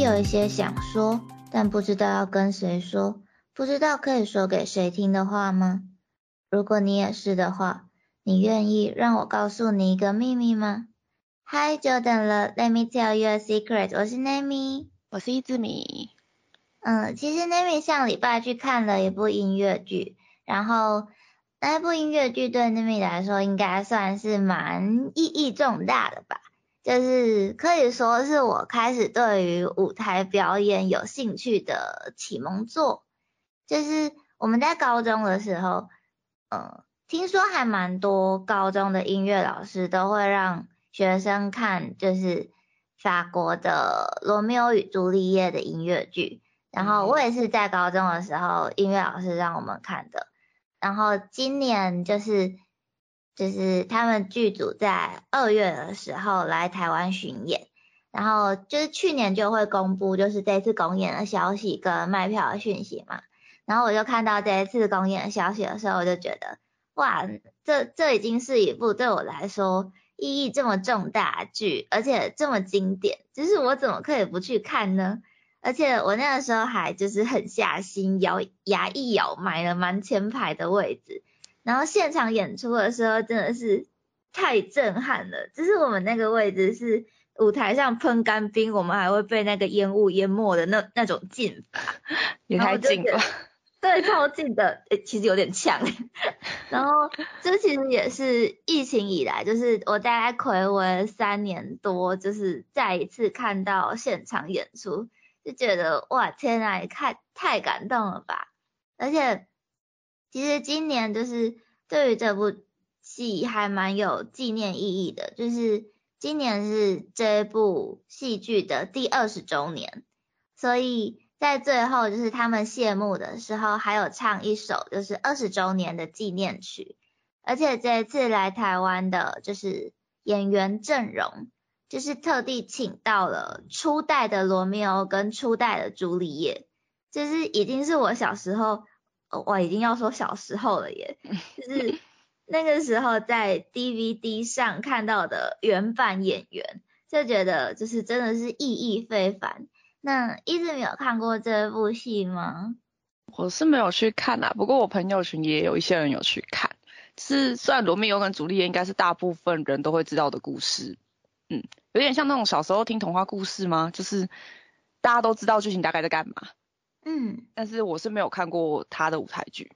有一些想说，但不知道要跟谁说，不知道可以说给谁听的话吗？如果你也是的话，你愿意让我告诉你一个秘密吗？Hi，久等了，Let me tell you a secret。我是 Nami，我是一字米。嗯，其实 Nami 上礼拜去看了一部音乐剧，然后那部音乐剧对 Nami 来说应该算是蛮意义重大的吧。就是可以说是我开始对于舞台表演有兴趣的启蒙作。就是我们在高中的时候，嗯，听说还蛮多高中的音乐老师都会让学生看，就是法国的《罗密欧与朱丽叶》的音乐剧。然后我也是在高中的时候，音乐老师让我们看的。然后今年就是。就是他们剧组在二月的时候来台湾巡演，然后就是去年就会公布就是这次公演的消息跟卖票的讯息嘛，然后我就看到这一次公演的消息的时候，我就觉得哇，这这已经是一部对我来说意义这么重大剧，而且这么经典，就是我怎么可以不去看呢？而且我那个时候还就是很下心，咬牙一咬买了蛮前排的位置。然后现场演出的时候真的是太震撼了，就是我们那个位置是舞台上喷干冰，我们还会被那个烟雾淹没的那那种近法，也太近了，对，超近的，其实有点呛。然后这其实也是疫情以来，就是我大概暌违三年多，就是再一次看到现场演出，就觉得哇天啊，看太感动了吧，而且。其实今年就是对于这部戏还蛮有纪念意义的，就是今年是这部戏剧的第二十周年，所以在最后就是他们谢幕的时候，还有唱一首就是二十周年的纪念曲，而且这一次来台湾的就是演员阵容，就是特地请到了初代的罗密欧跟初代的朱丽叶，就是已经是我小时候。我已经要说小时候了耶，就是那个时候在 DVD 上看到的原版演员，就觉得就是真的是意义非凡。那一直没有看过这部戏吗？我是没有去看啊，不过我朋友群也有一些人有去看。是虽然罗密欧跟朱丽叶应该是大部分人都会知道的故事，嗯，有点像那种小时候听童话故事吗？就是大家都知道剧情大概在干嘛。嗯，但是我是没有看过他的舞台剧。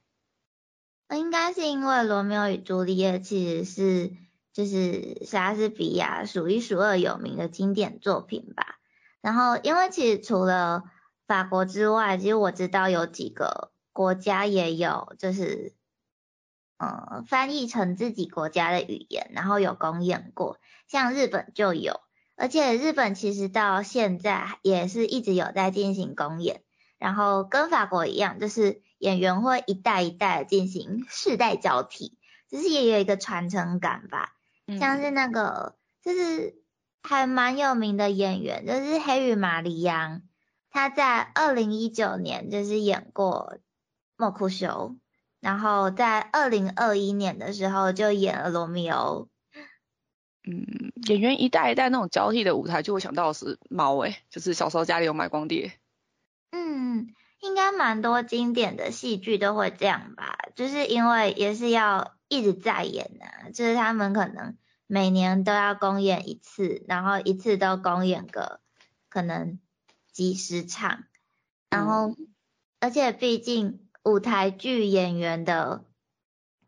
应该是因为《罗密欧与朱丽叶》其实是就是莎士比亚数一数二有名的经典作品吧。然后，因为其实除了法国之外，其实我知道有几个国家也有，就是呃翻译成自己国家的语言，然后有公演过。像日本就有，而且日本其实到现在也是一直有在进行公演。然后跟法国一样，就是演员会一代一代进行世代交替，就是也有一个传承感吧。像是那个就是还蛮有名的演员，就是黑羽玛丽扬，他在二零一九年就是演过莫库修，然后在二零二一年的时候就演了罗密欧。嗯，演员一代一代那种交替的舞台，就会想到是猫诶，就是小时候家里有买光碟。嗯，应该蛮多经典的戏剧都会这样吧，就是因为也是要一直在演啊，就是他们可能每年都要公演一次，然后一次都公演个可能几十场，然后而且毕竟舞台剧演员的，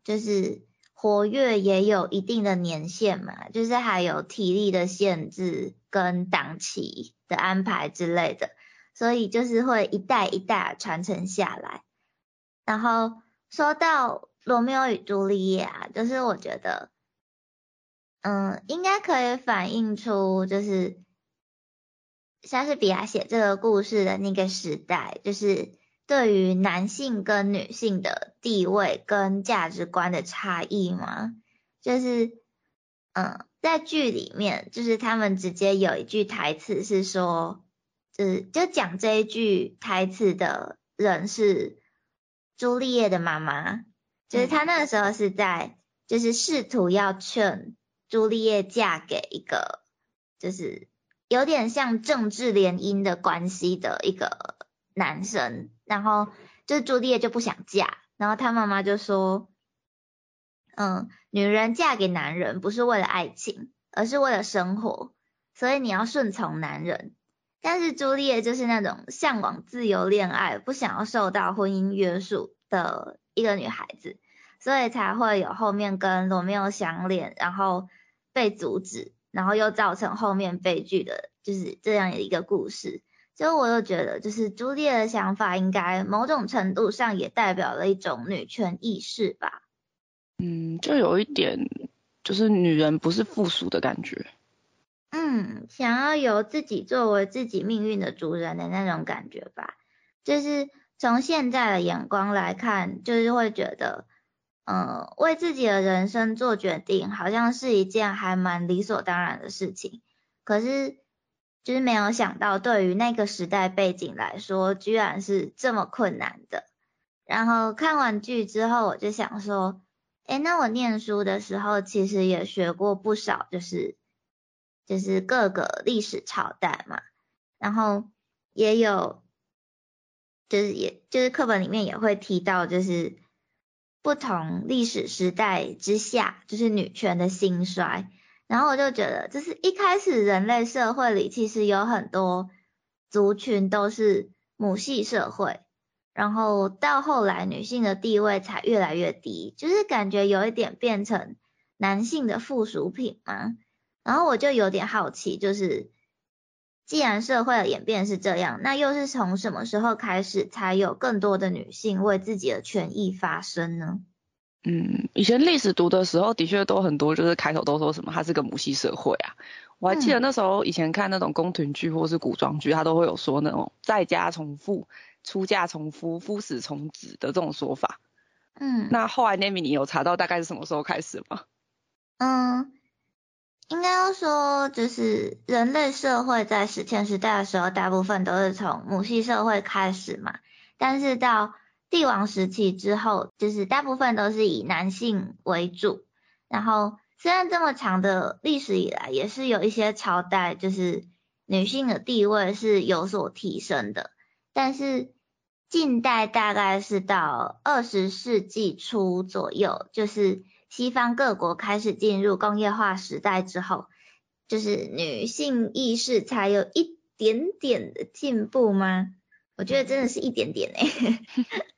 就是活跃也有一定的年限嘛，就是还有体力的限制跟档期的安排之类的。所以就是会一代一代传承下来。然后说到罗密欧与朱丽叶啊，就是我觉得，嗯，应该可以反映出就是莎士比亚写这个故事的那个时代，就是对于男性跟女性的地位跟价值观的差异嘛。就是，嗯，在剧里面，就是他们直接有一句台词是说。是就讲这一句台词的人是朱丽叶的妈妈，就是她那个时候是在就是试图要劝朱丽叶嫁给一个就是有点像政治联姻的关系的一个男生，然后就是朱丽叶就不想嫁，然后她妈妈就说，嗯，女人嫁给男人不是为了爱情，而是为了生活，所以你要顺从男人。但是朱丽叶就是那种向往自由恋爱，不想要受到婚姻约束的一个女孩子，所以才会有后面跟罗密欧相恋，然后被阻止。然后又造成后面悲剧的，就是这样的一个故事。所以我又觉得，就是朱丽叶的想法，应该某种程度上也代表了一种女权意识吧。嗯，就有一点，就是女人不是附属的感觉。嗯，想要由自己作为自己命运的主人的那种感觉吧。就是从现在的眼光来看，就是会觉得。嗯，为自己的人生做决定，好像是一件还蛮理所当然的事情。可是，就是没有想到，对于那个时代背景来说，居然是这么困难的。然后看完剧之后，我就想说，哎，那我念书的时候，其实也学过不少，就是就是各个历史朝代嘛。然后也有，就是也就是课本里面也会提到，就是。不同历史时代之下，就是女权的兴衰。然后我就觉得，就是一开始人类社会里其实有很多族群都是母系社会，然后到后来女性的地位才越来越低，就是感觉有一点变成男性的附属品嘛。然后我就有点好奇，就是既然社会的演变是这样，那又是从什么时候开始才有更多的女性为自己的权益发声呢？嗯，以前历史读的时候，的确都很多，就是开头都说什么它是个母系社会啊。我还记得那时候以前看那种宫廷剧或是古装剧，它都会有说那种在家从父、出嫁从夫、夫死从子的这种说法。嗯，那后来 Nami 你有查到大概是什么时候开始吗？嗯。应该要说，就是人类社会在史前时代的时候，大部分都是从母系社会开始嘛。但是到帝王时期之后，就是大部分都是以男性为主。然后虽然这么长的历史以来，也是有一些朝代，就是女性的地位是有所提升的。但是近代大概是到二十世纪初左右，就是。西方各国开始进入工业化时代之后，就是女性意识才有一点点的进步吗？我觉得真的是一点点诶，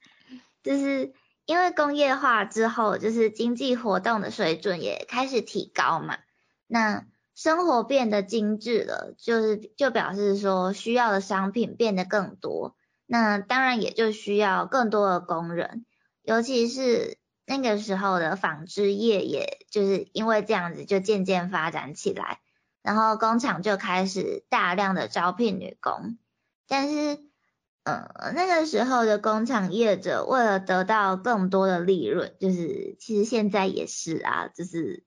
就是因为工业化之后，就是经济活动的水准也开始提高嘛，那生活变得精致了，就是就表示说需要的商品变得更多，那当然也就需要更多的工人，尤其是。那个时候的纺织业，也就是因为这样子，就渐渐发展起来，然后工厂就开始大量的招聘女工。但是，呃，那个时候的工厂业者为了得到更多的利润，就是其实现在也是啊，就是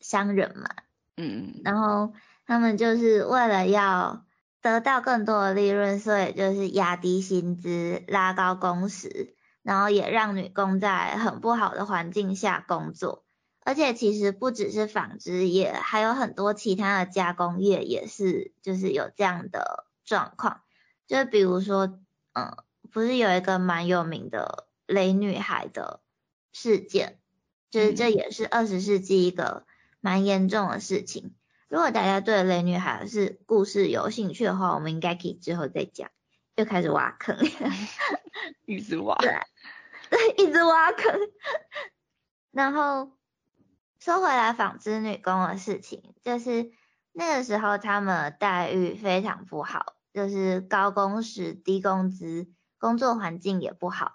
商人嘛，嗯，然后他们就是为了要得到更多的利润，所以就是压低薪资，拉高工时。然后也让女工在很不好的环境下工作，而且其实不只是纺织业，还有很多其他的加工业也是，就是有这样的状况。就比如说，嗯，不是有一个蛮有名的雷女孩的事件，就是这也是二十世纪一个蛮严重的事情。如果大家对雷女孩是故事有兴趣的话，我们应该可以之后再讲。又开始挖坑，一直挖。对。一直挖坑，然后说回来纺织女工的事情，就是那个时候他们待遇非常不好，就是高工时、低工资，工作环境也不好，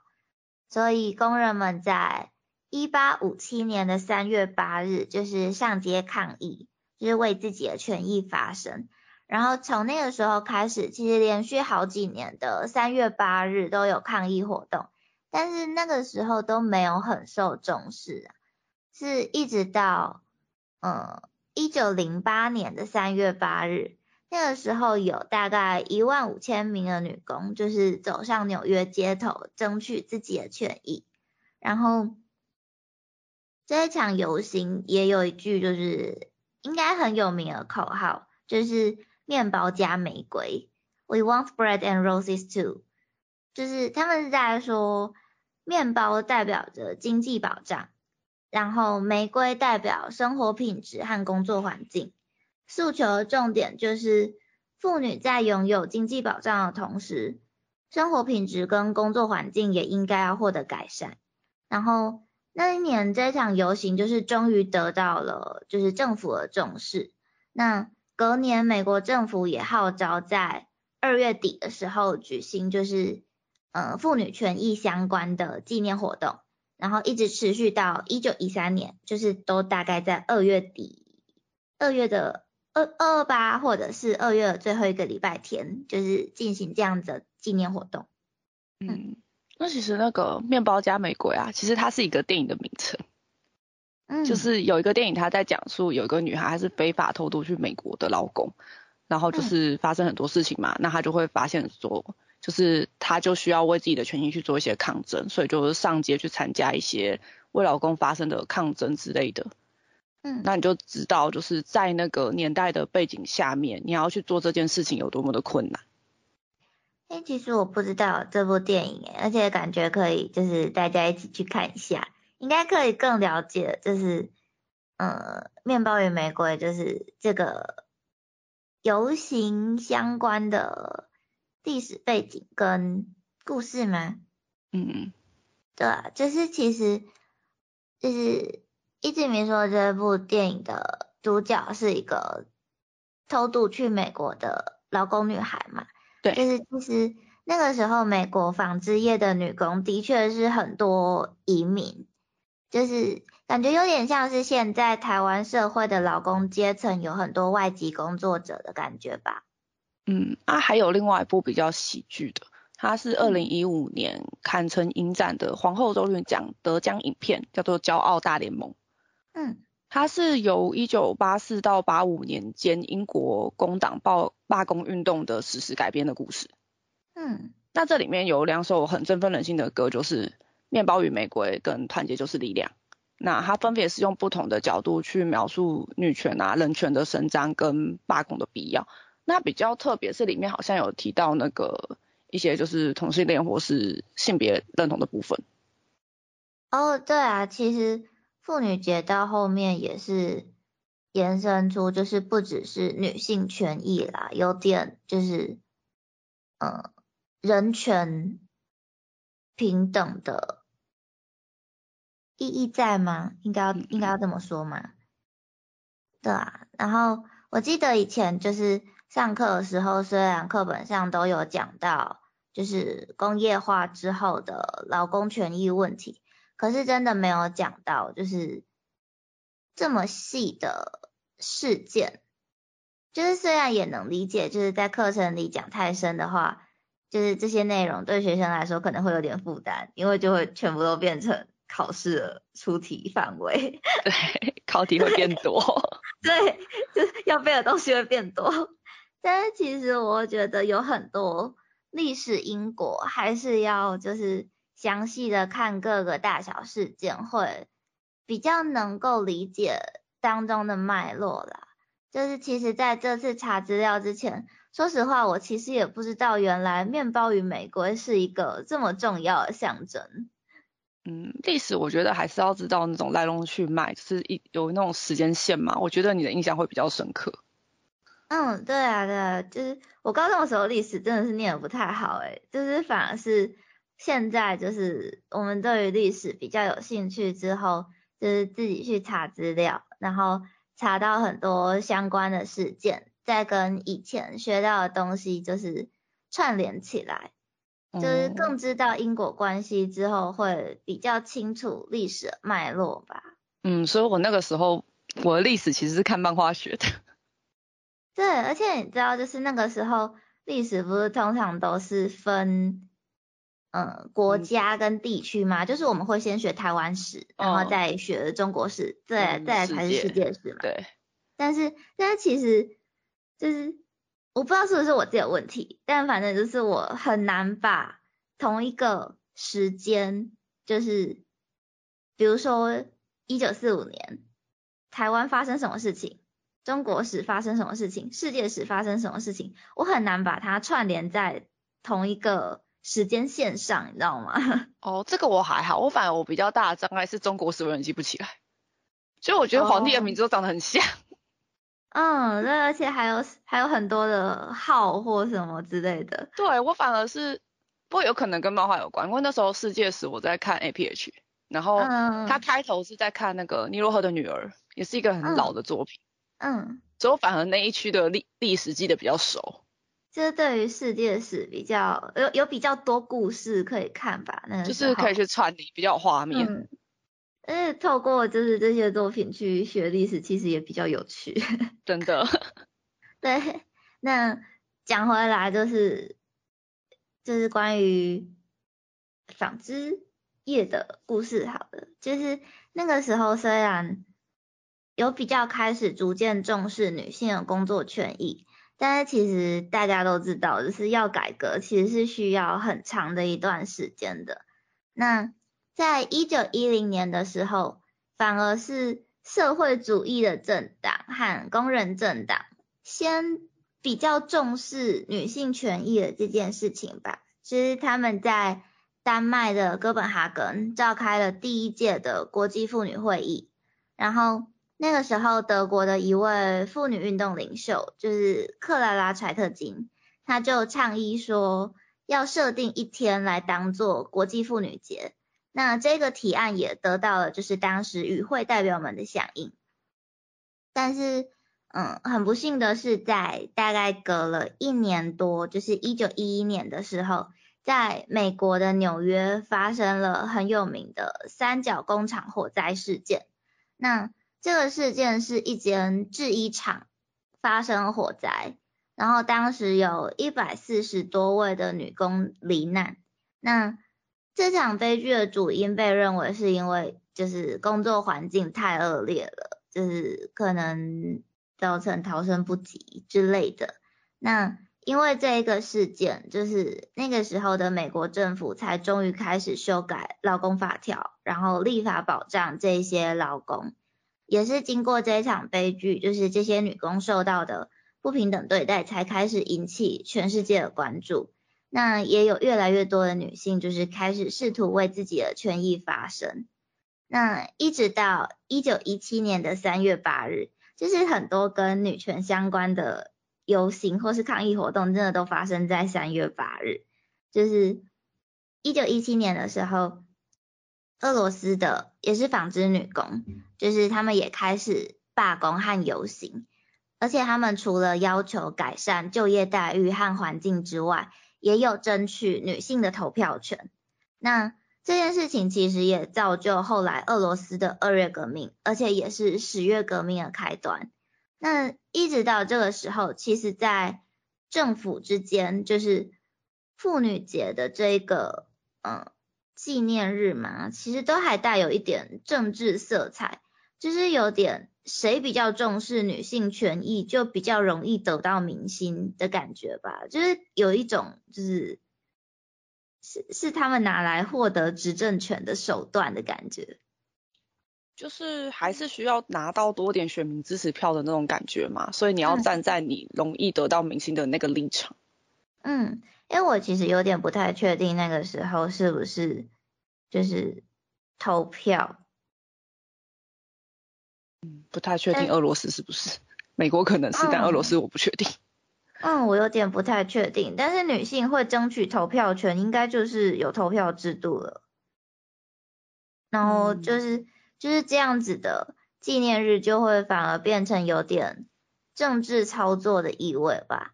所以工人们在一八五七年的三月八日，就是上街抗议，就是为自己的权益发声。然后从那个时候开始，其实连续好几年的三月八日都有抗议活动。但是那个时候都没有很受重视，是一直到嗯一九零八年的三月八日，那个时候有大概一万五千名的女工，就是走上纽约街头争取自己的权益。然后这一场游行也有一句就是应该很有名的口号，就是面包加玫瑰，We want bread and roses too，就是他们是在说面包代表着经济保障，然后玫瑰代表生活品质和工作环境，诉求的重点就是妇女在拥有经济保障的同时，生活品质跟工作环境也应该要获得改善，然后。那一年这场游行就是终于得到了就是政府的重视。那隔年美国政府也号召在二月底的时候举行就是呃妇女权益相关的纪念活动，然后一直持续到一九一三年，就是都大概在二月底二月的二二八或者是二月最后一个礼拜天，就是进行这样的纪念活动。嗯。那其实那个面包加玫瑰啊，其实它是一个电影的名称，嗯，就是有一个电影，他在讲述有一个女孩，她是非法偷渡去美国的老公，然后就是发生很多事情嘛，那她就会发现说，就是她就需要为自己的权益去做一些抗争，所以就是上街去参加一些为老公发生的抗争之类的，嗯，那你就知道就是在那个年代的背景下面，你要去做这件事情有多么的困难。哎，其实我不知道这部电影，而且感觉可以，就是大家一起去看一下，应该可以更了解，就是呃，面包与玫瑰，就是这个游行相关的历史背景跟故事吗？嗯，对啊，就是其实就是一直没说这部电影的主角是一个偷渡去美国的劳工女孩嘛。对，就是其实那个时候，美国纺织业的女工的确是很多移民，就是感觉有点像是现在台湾社会的劳工阶层有很多外籍工作者的感觉吧。嗯，啊，还有另外一部比较喜剧的，它是二零一五年堪称影展的皇后周韵奖得奖影片，叫做《骄傲大联盟》。嗯。它是由一九八四到八五年间英国工党罢罢工运动的史实改编的故事。嗯，那这里面有两首很振奋人心的歌，就是《面包与玫瑰》跟《团结就是力量》。那它分别是用不同的角度去描述女权啊、人权的伸张跟罢工的必要。那比较特别是里面好像有提到那个一些就是同性恋或是性别认同的部分。哦，对啊，其实。妇女节到后面也是延伸出，就是不只是女性权益啦，有点就是，呃，人权平等的意义在吗？应该要应该要这么说吗？对啊，然后我记得以前就是上课的时候，虽然课本上都有讲到，就是工业化之后的劳工权益问题。可是真的没有讲到，就是这么细的事件。就是虽然也能理解，就是在课程里讲太深的话，就是这些内容对学生来说可能会有点负担，因为就会全部都变成考试的出题范围。对，考题会变多。对，就是要背的东西会变多。但是其实我觉得有很多历史因果还是要就是。详细的看各个大小事件，会比较能够理解当中的脉络啦。就是其实在这次查资料之前，说实话，我其实也不知道原来面包与玫瑰是一个这么重要的象征。嗯，历史我觉得还是要知道那种来龙去脉，就是一有那种时间线嘛，我觉得你的印象会比较深刻。嗯，对啊，对啊，就是我高中的时候历史真的是念的不太好，诶，就是反而是。现在就是我们对于历史比较有兴趣之后，就是自己去查资料，然后查到很多相关的事件，再跟以前学到的东西就是串联起来，就是更知道因果关系之后会比较清楚历史脉络吧。嗯，所以我那个时候我的历史其实是看漫画学的。对，而且你知道，就是那个时候历史不是通常都是分。嗯，国家跟地区嘛，就是我们会先学台湾史，然后再学中国史，再再才是世界史嘛。对。但是，但是其实就是我不知道是不是我自己的问题，但反正就是我很难把同一个时间，就是比如说一九四五年台湾发生什么事情，中国史发生什么事情，世界史发生什么事情，我很难把它串联在同一个时间线上，你知道吗？哦，这个我还好，我反而我比较大的障碍是中国史我记不起来，所以我觉得皇帝的名字都长得很像。嗯，对，而且还有还有很多的号或什么之类的。对我反而是，不过有可能跟漫画有关，因为那时候世界史我在看 A P H，然后他开头是在看那个尼罗河的女儿，也是一个很老的作品。嗯，所以我反而那一区的历历史记得比较熟。就是对于世界史比较有有比较多故事可以看吧，那就是可以去串联，比较有画面。嗯，透过就是这些作品去学历史，其实也比较有趣。真的。对，那讲回来就是就是关于纺织业的故事。好了，就是那个时候虽然有比较开始逐渐重视女性的工作权益，但是其实大家都知道，就是要改革其实是需要很长的一段时间的。那在一九一零年的时候，反而是社会主义的政党和工人政党先比较重视女性权益的这件事情吧。其实他们在丹麦的哥本哈根召开了第一届的国际妇女会议，然后那个时候德国的一位妇女运动领袖就是克拉拉柴特金，他就倡议说要设定一天来当做国际妇女节。那这个提案也得到了就是当时与会代表们的响应，但是，嗯，很不幸的是，在大概隔了一年多，就是一九一一年的时候，在美国的纽约发生了很有名的三角工厂火灾事件。那这个事件是一间制衣厂发生火灾，然后当时有一百四十多位的女工罹难。那这场悲剧的主因被认为是因为就是工作环境太恶劣了，就是可能造成逃生不及之类的。那因为这一个事件，就是那个时候的美国政府才终于开始修改劳工法条，然后立法保障这些劳工。也是经过这一场悲剧，就是这些女工受到的不平等对待，才开始引起全世界的关注。那也有越来越多的女性，就是开始试图为自己的权益发声。那一直到一九一七年的三月八日，就是很多跟女权相关的游行或是抗议活动，真的都发生在三月八日。就是一九一七年的时候，俄罗斯的也是纺织女工，就是他们也开始罢工和游行，而且他们除了要求改善就业待遇和环境之外，也有争取女性的投票权，那这件事情其实也造就后来俄罗斯的二月革命，而且也是十月革命的开端。那一直到这个时候，其实，在政府之间，就是妇女节的这个嗯纪念日嘛，其实都还带有一点政治色彩，就是有点。谁比较重视女性权益，就比较容易得到民心的感觉吧。就是有一种，就是是是他们拿来获得执政权的手段的感觉。就是还是需要拿到多点选民支持票的那种感觉嘛。所以你要站在你容易得到民心的那个立场。嗯，因为我其实有点不太确定那个时候是不是就是投票。嗯，不太确定俄罗斯是不是，美国可能是，但俄罗斯我不确定。嗯，我有点不太确定，但是女性会争取投票权，应该就是有投票制度了。然后就是就是这样子的纪念日，就会反而变成有点政治操作的意味吧。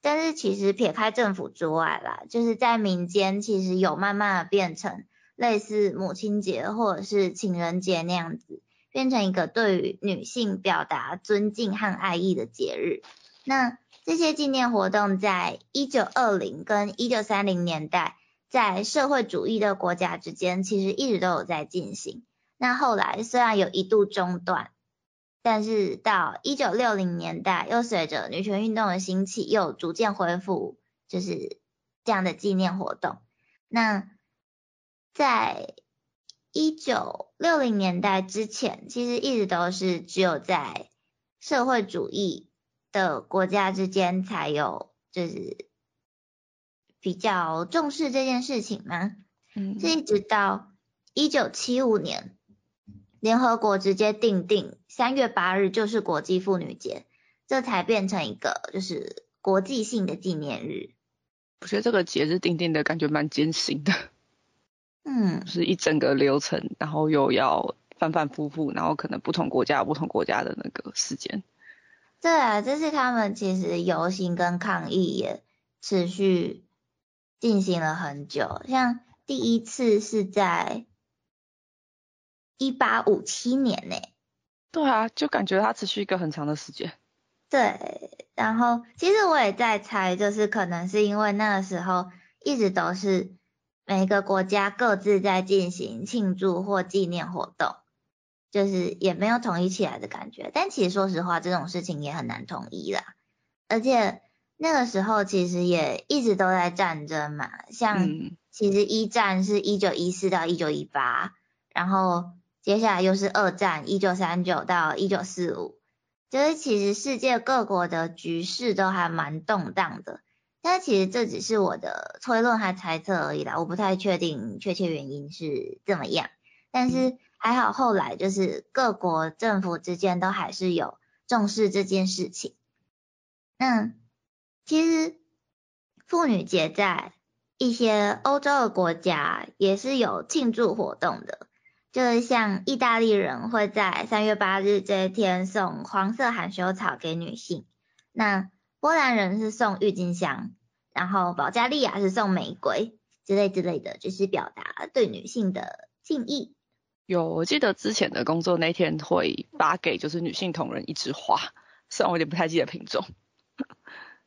但是其实撇开政府之外啦，就是在民间其实有慢慢的变成类似母亲节或者是情人节那样子。变成一个对于女性表达尊敬和爱意的节日。那这些纪念活动在一九二零跟一九三零年代，在社会主义的国家之间，其实一直都有在进行。那后来虽然有一度中断，但是到一九六零年代，又随着女权运动的兴起，又逐渐恢复，就是这样的纪念活动。那在一九六零年代之前，其实一直都是只有在社会主义的国家之间才有就是比较重视这件事情吗？嗯，是一直到一九七五年，联合国直接定定三月八日就是国际妇女节，这才变成一个就是国际性的纪念日。我觉得这个节日定定的感觉蛮艰辛的，嗯，是一整个流程，然后又要反反复复，然后可能不同国家有不同国家的那个时间。对啊，这是他们其实游行跟抗议也持续进行了很久，像第一次是在一八五七年呢。对啊，就感觉它持续一个很长的时间。对，然后其实我也在猜，就是可能是因为那个时候一直都是每个国家各自在进行庆祝或纪念活动，就是也没有统一起来的感觉。但其实说实话，这种事情也很难统一啦。而且那个时候其实也一直都在战争嘛，像嗯，其实一战是一九一四到一九一八，然后接下来又是二战一九三九到一九四五，就是其实世界各国的局势都还蛮动荡的。但其实这只是我的推论和猜测而已啦，我不太确定确切原因是怎么样。但是还好后来就是各国政府之间都还是有重视这件事情。那其实妇女节在一些欧洲的国家也是有庆祝活动的，就是像意大利人会在三月八日这一天送黄色含羞草给女性，那波兰人是送郁金香，然后保加利亚是送玫瑰之类之类的，就是表达对女性的敬意。有，我记得之前的工作那天会发给就是女性同仁一枝花，虽然我有点不太记得品种。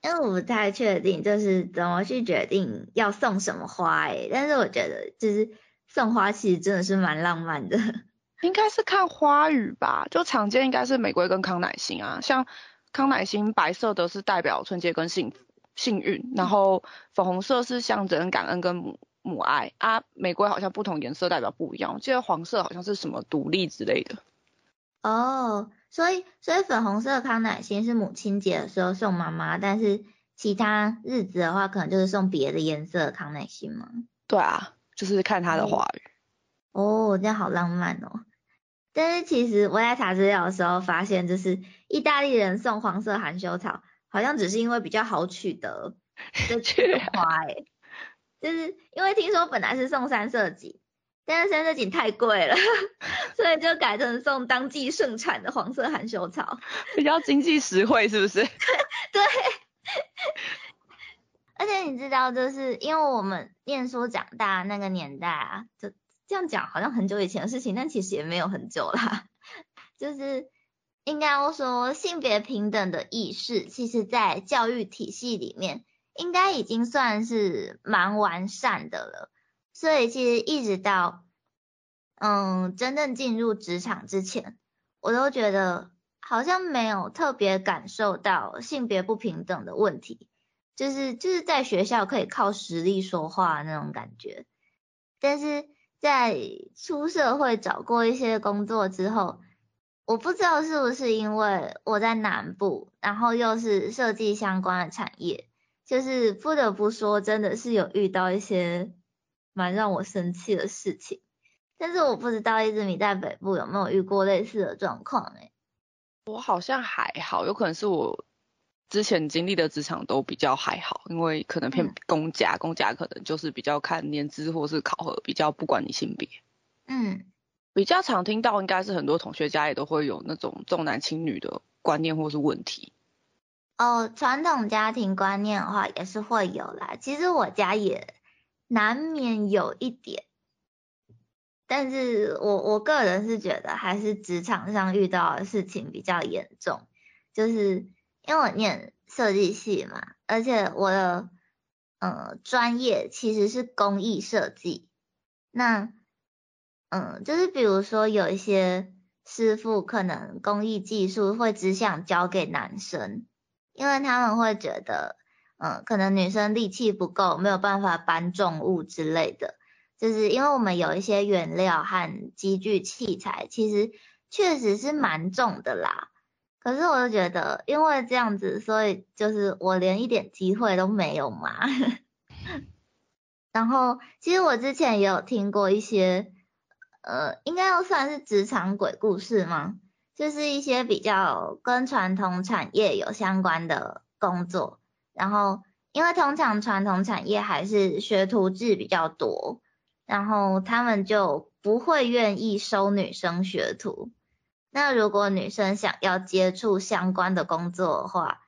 因为我不太确定，就是怎么去决定要送什么花诶、但是我觉得就是送花其实真的是蛮浪漫的。应该是看花语吧，就常见应该是玫瑰跟康乃馨啊，像康乃馨白色的是代表纯洁跟幸福幸运，然后粉红色是象征感恩跟母母爱啊，玫瑰好像不同颜色代表不一样，我记得黄色好像是什么独立之类的。哦，所以所以粉红色康乃馨是母亲节的时候送妈妈，但是其他日子的话，可能就是送别的颜色的康乃馨吗？对啊，就是看它的花语。哦，这样好浪漫哦。但是其实我在查资料的时候发现，就是意大利人送黄色含羞草，好像只是因为比较好取得的这个花诶、就是因为听说本来是送三色堇，但是三色堇太贵了，所以就改成送当季盛产的黄色含羞草。比较经济实惠，是不是？对，而且你知道，就是因为我们念书长大那个年代啊，就这样讲好像很久以前的事情，但其实也没有很久啦。就是应该要说性别平等的意识，其实在教育体系里面应该已经算是蛮完善的了。所以其实一直到嗯真正进入职场之前，我都觉得好像没有特别感受到性别不平等的问题，就是就是在学校可以靠实力说话那种感觉，但是在出社会找过一些工作之后，我不知道是不是因为我在南部，然后又是设计相关的产业，就是不得不说真的是有遇到一些蛮让我生气的事情，但是我不知道一直米在北部有没有遇过类似的状况哎。我好像还好，有可能是我之前经历的职场都比较还好，因为可能偏嗯公家，公家可能就是比较看年资或是考核，比较不管你性别。嗯比较常听到应该是很多同学家也都会有那种重男轻女的观念或是问题。哦，传统家庭观念的话也是会有啦。其实我家也难免有一点，但是我我个人是觉得还是职场上遇到的事情比较严重，就是因为我念设计系嘛，而且我的呃专业其实是工艺设计，那嗯，就是比如说有一些师傅可能工艺技术会只想教给男生。因为他们会觉得，嗯，可能女生力气不够，没有办法搬重物之类的。就是因为我们有一些原料和机具器材，其实确实是蛮重的啦。可是我就觉得，因为这样子，所以就是我连一点机会都没有嘛。然后，其实我之前也有听过一些，呃，应该要算是职场鬼故事吗？就是一些比较跟传统产业有相关的工作。然后，因为通常传统产业还是学徒制比较多，然后他们就不会愿意收女生学徒。那如果女生想要接触相关的工作的话，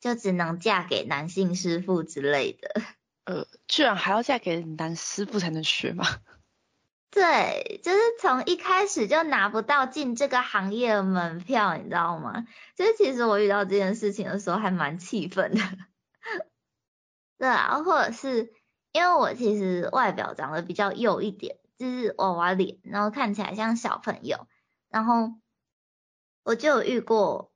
就只能嫁给男性师傅之类的。呃，居然还要嫁给男师傅才能学吗？对，就是从一开始就拿不到进这个行业的门票，你知道吗？就是其实我遇到这件事情的时候还蛮气愤的。对啊，或者是因为我其实外表长得比较幼一点，就是娃娃脸，然后看起来像小朋友。然后我就有遇过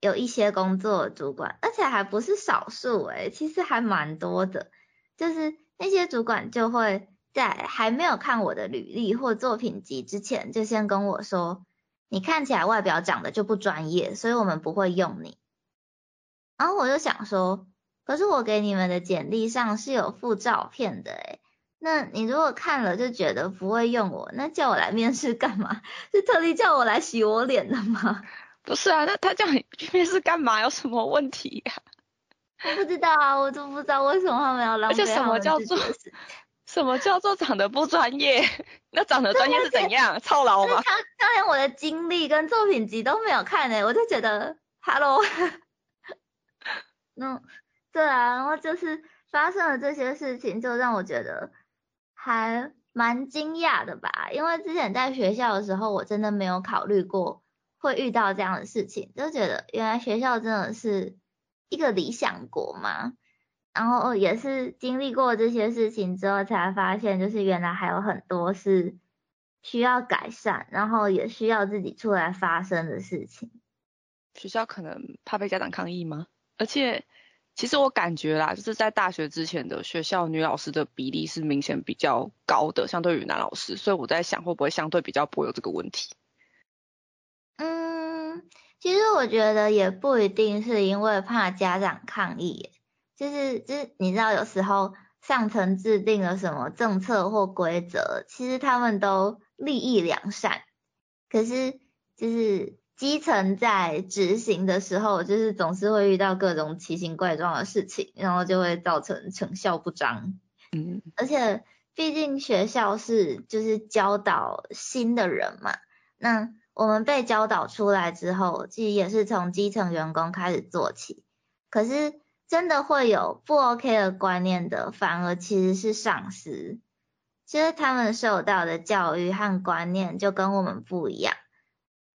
有一些工作主管，而且还不是少数诶，其实还蛮多的。就是那些主管就会在还没有看我的履历或作品集之前，就先跟我说，你看起来外表长得就不专业，所以我们不会用你。然后我就想说，可是我给你们的简历上是有附照片的诶那你如果看了就觉得不会用我，那叫我来面试干嘛？是特地叫我来洗我脸的吗？不是啊，那他叫你去面试干嘛？有什么问题呀？我不知道啊，我都不知道为什么他们要浪费什么叫做什么叫做长得不专业？那长得专业是怎样？操劳吗？他他连我的经历跟作品集都没有看诶，我就觉得，Hello，嗯，对啊，然后就是发生了这些事情，就让我觉得。还蛮惊讶的吧，因为之前在学校的时候，我真的没有考虑过会遇到这样的事情，就觉得原来学校真的是一个理想国嘛。然后也是经历过这些事情之后，才发现就是原来还有很多是需要改善，然后也需要自己出来发声的事情。学校可能怕被家长抗议吗？而且。其实我感觉啦，就是在大学之前的学校女老师的比例是明显比较高的，相对于男老师，所以我在想会不会相对比较不会有这个问题。嗯，其实我觉得也不一定是因为怕家长抗议，就是就是你知道有时候上层制定了什么政策或规则，其实他们都利益良善，可是就是。基层在执行的时候，就是总是会遇到各种奇形怪状的事情，然后就会造成成效不彰。嗯，而且毕竟学校是就是教导新的人嘛，那我们被教导出来之后，其实也是从基层员工开始做起。可是真的会有不 OK 的观念的，反而其实是上司，其实他们受到的教育和观念就跟我们不一样，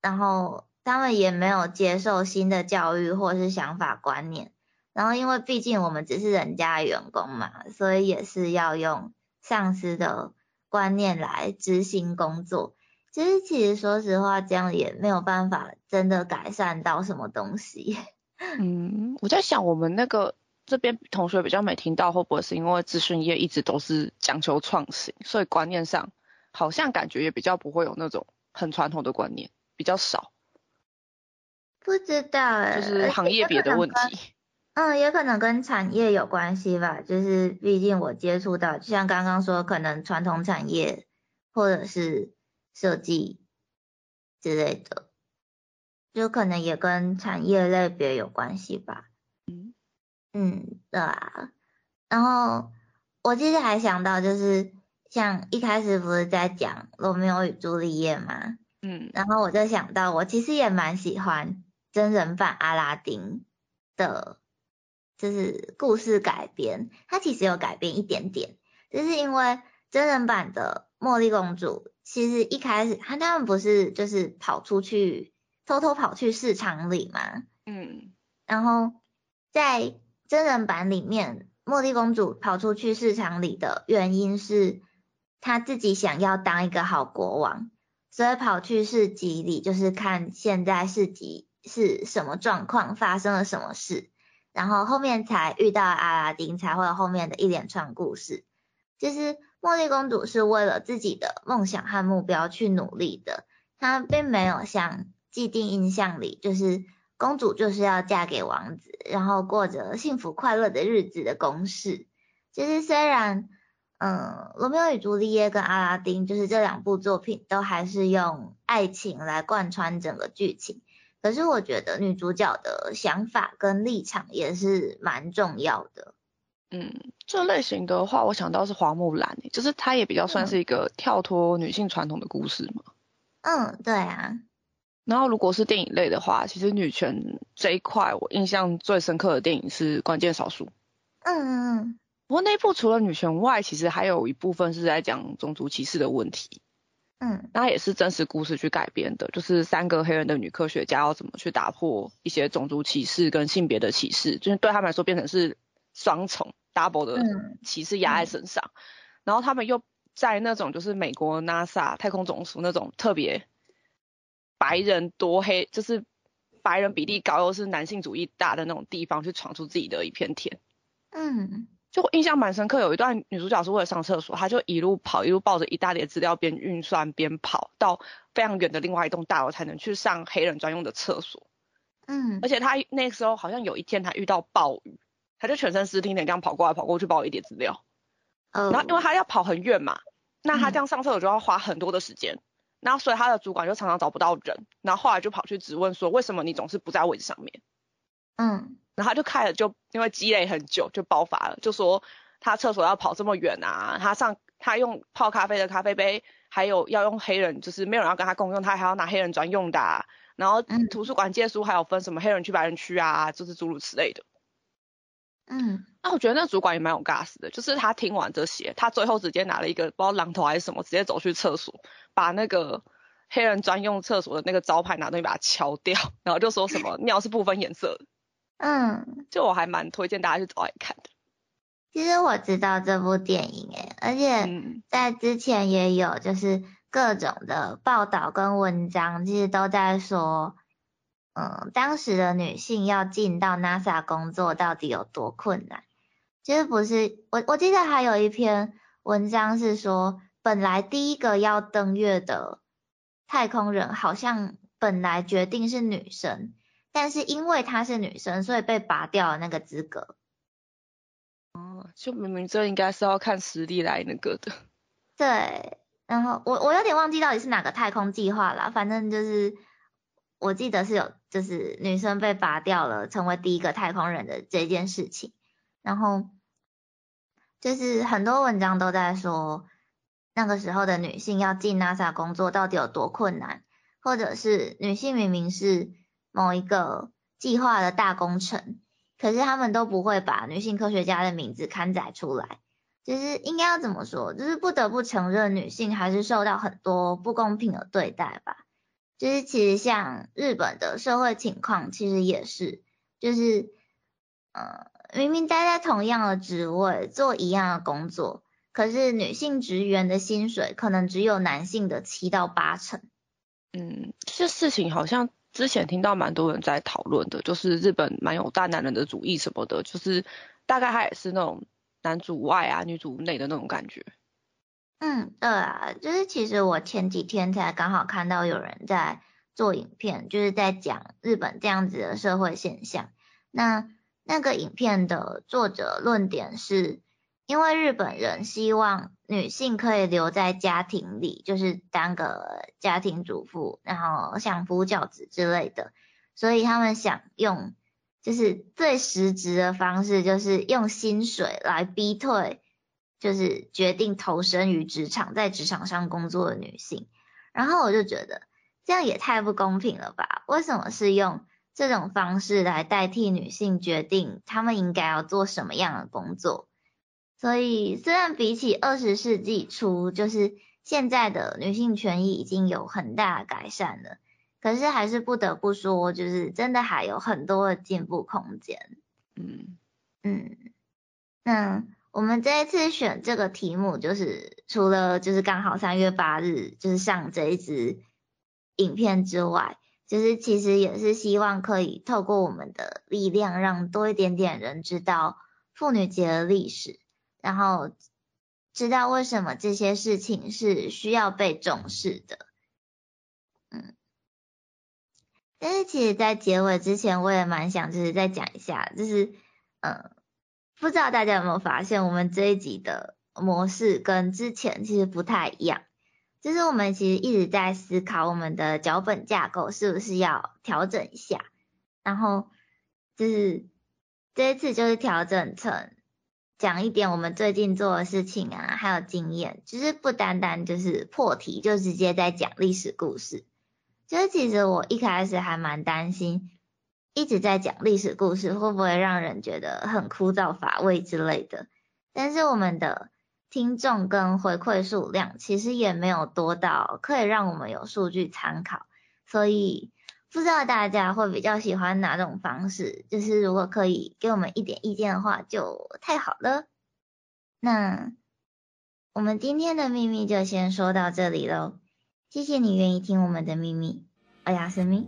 然后。他们也没有接受新的教育或是想法观念，然后因为毕竟我们只是人家员工嘛，所以也是要用上司的观念来执行工作。其实，其实说实话，这样也没有办法真的改善到什么东西。嗯，我在想，我们那个这边同学比较没听到，会不会是因为资讯业一直都是讲求创新，所以观念上好像感觉也比较不会有那种很传统的观念，比较少。不知道哎，就是行业别的问题。嗯，也可能跟产业有关系吧。就是毕竟我接触到，就像刚刚说，可能传统产业或者是设计之类的，就可能也跟产业类别有关系吧。嗯嗯，对啊。然后我其实还想到，就是像一开始不是在讲罗密欧与朱丽叶吗？嗯，然后我就想到，我其实也蛮喜欢。真人版阿拉丁的，就是故事改编，它其实有改编一点点，就是因为真人版的茉莉公主，其实一开始她他们不是就是跑出去偷偷跑去市场里嘛，嗯，然后在真人版里面，茉莉公主跑出去市场里的原因是她自己想要当一个好国王，所以跑去市集里就是看现在市集。是什么状况发生了什么事，然后后面才遇到阿拉丁，才会有后面的一连串故事。就是茉莉公主是为了自己的梦想和目标去努力的，她并没有像既定印象里，就是公主就是要嫁给王子，然后过着幸福快乐的日子的公式。其实虽然，嗯，《罗密欧与朱丽叶》跟《阿拉丁》就是这两部作品都还是用爱情来贯穿整个剧情，可是我觉得女主角的想法跟立场也是蛮重要的。嗯，这类型的话，我想到是花木兰，就是她也比较算是一个跳脱女性传统的故事嘛。嗯，对啊。然后如果是电影类的话，其实女权这一块，我印象最深刻的电影是《关键少数》。嗯嗯嗯。不过那部除了女权外，其实还有一部分是在讲种族歧视的问题。嗯。那也是真实故事去改编的，就是三个黑人的女科学家要怎么去打破一些种族歧视跟性别的歧视，就是对他们来说变成是双重 double 的歧视压在身上。然后他们又在那种就是美国 NASA 太空总署那种特别。白人多黑，就是白人比例高又是男性主义大的那种地方，去闯出自己的一片天。嗯，就印象蛮深刻，有一段女主角是为了上厕所，她就一路跑，一路抱着一大叠资料，边运算边跑到非常远的另外一栋大楼，才能去上黑人专用的厕所。嗯，而且她那时候好像有一天她遇到暴雨，她就全身湿淋淋这样跑过来跑过去抱一叠资料。嗯然后因为她要跑很远嘛，那她这样上厕所就要花很多的时间。然后所以她的主管就常常找不到人，然后后来就跑去质问说，为什么你总是不在位置上面？嗯，然后他就开始就因为积累很久就爆发了，就说他厕所要跑这么远啊，他上他用泡咖啡的咖啡杯，还有要用黑人就是没有人要跟他共用，他还要拿黑人专用的，然后图书馆借书还有分什么黑人区白人区啊，就是诸如此类的。嗯，那我觉得那主管也蛮有 gas 的，就是他听完这些，他最后直接拿了一个不知道榔头还是什么，直接走去厕所，把那个黑人专用厕所的那个招牌拿东西把它敲掉，然后就说什么尿是不分颜色的。嗯，就我还蛮推荐大家去找来看的。其实我知道这部电影诶，而且在之前也有就是各种的报道跟文章，其实都在说。嗯，当时的女性要进到 NASA 工作到底有多困难？其实不是，我我记得还有一篇文章是说，本来第一个要登月的太空人好像本来决定是女生，但是因为她是女生，所以被拔掉了那个资格。哦，就明明这应该是要看实力来那个的。对，然后我我有点忘记到底是哪个太空计划了，反正就是。我记得是有，就是女生被拔掉了，成为第一个太空人的这件事情。然后，就是很多文章都在说，那个时候的女性要进 NASA 工作到底有多困难，或者是女性明明是某一个计划的大工程，可是他们都不会把女性科学家的名字刊载出来。就是应该要怎么说？就是不得不承认，女性还是受到很多不公平的对待吧。就是其实像日本的社会情况，其实也是，就是，呃，明明待在同样的职位做一样的工作，可是女性职员的薪水可能只有男性的七到八成。嗯，这事情好像之前听到蛮多人在讨论的，就是日本蛮有大男人的主义什么的，就是大概他也是那种男主外啊女主内的那种感觉。嗯，对啊，就是其实我前几天才刚好看到有人在做影片，就是在讲日本这样子的社会现象。那那个影片的作者论点是，因为日本人希望女性可以留在家庭里，就是当个家庭主妇，然后相夫教子之类的，所以他们想用就是最实质的方式，就是用薪水来逼退。就是决定投身于职场，在职场上工作的女性，然后我就觉得这样也太不公平了吧？为什么是用这种方式来代替女性决定她们应该要做什么样的工作？所以虽然比起二十世纪初，就是现在的女性权益已经有很大的改善了，可是还是不得不说，就是真的还有很多的进步空间。嗯嗯，那。我们这一次选这个题目，就是除了就是刚好三月八日就是上这一支影片之外，就是其实也是希望可以透过我们的力量，让多一点点人知道妇女节的历史，然后知道为什么这些事情是需要被重视的。嗯，但是其实，在结尾之前，我也蛮想就是再讲一下，就是嗯，不知道大家有没有发现，我们这一集的模式跟之前其实不太一样，就是我们其实一直在思考我们的脚本架构是不是要调整一下，然后就是这一次就是调整成。讲一点我们最近做的事情啊，还有经验，就是不单单就是破题，就直接在讲历史故事。就是其实我一开始还蛮担心，一直在讲历史故事会不会让人觉得很枯燥乏味之类的。但是我们的听众跟回馈数量其实也没有多到可以让我们有数据参考，所以。不知道大家会比较喜欢哪种方式？就是如果可以给我们一点意见的话，就太好了。那我们今天的秘密就先说到这里喽。谢谢你愿意听我们的秘密，欧亚斯密。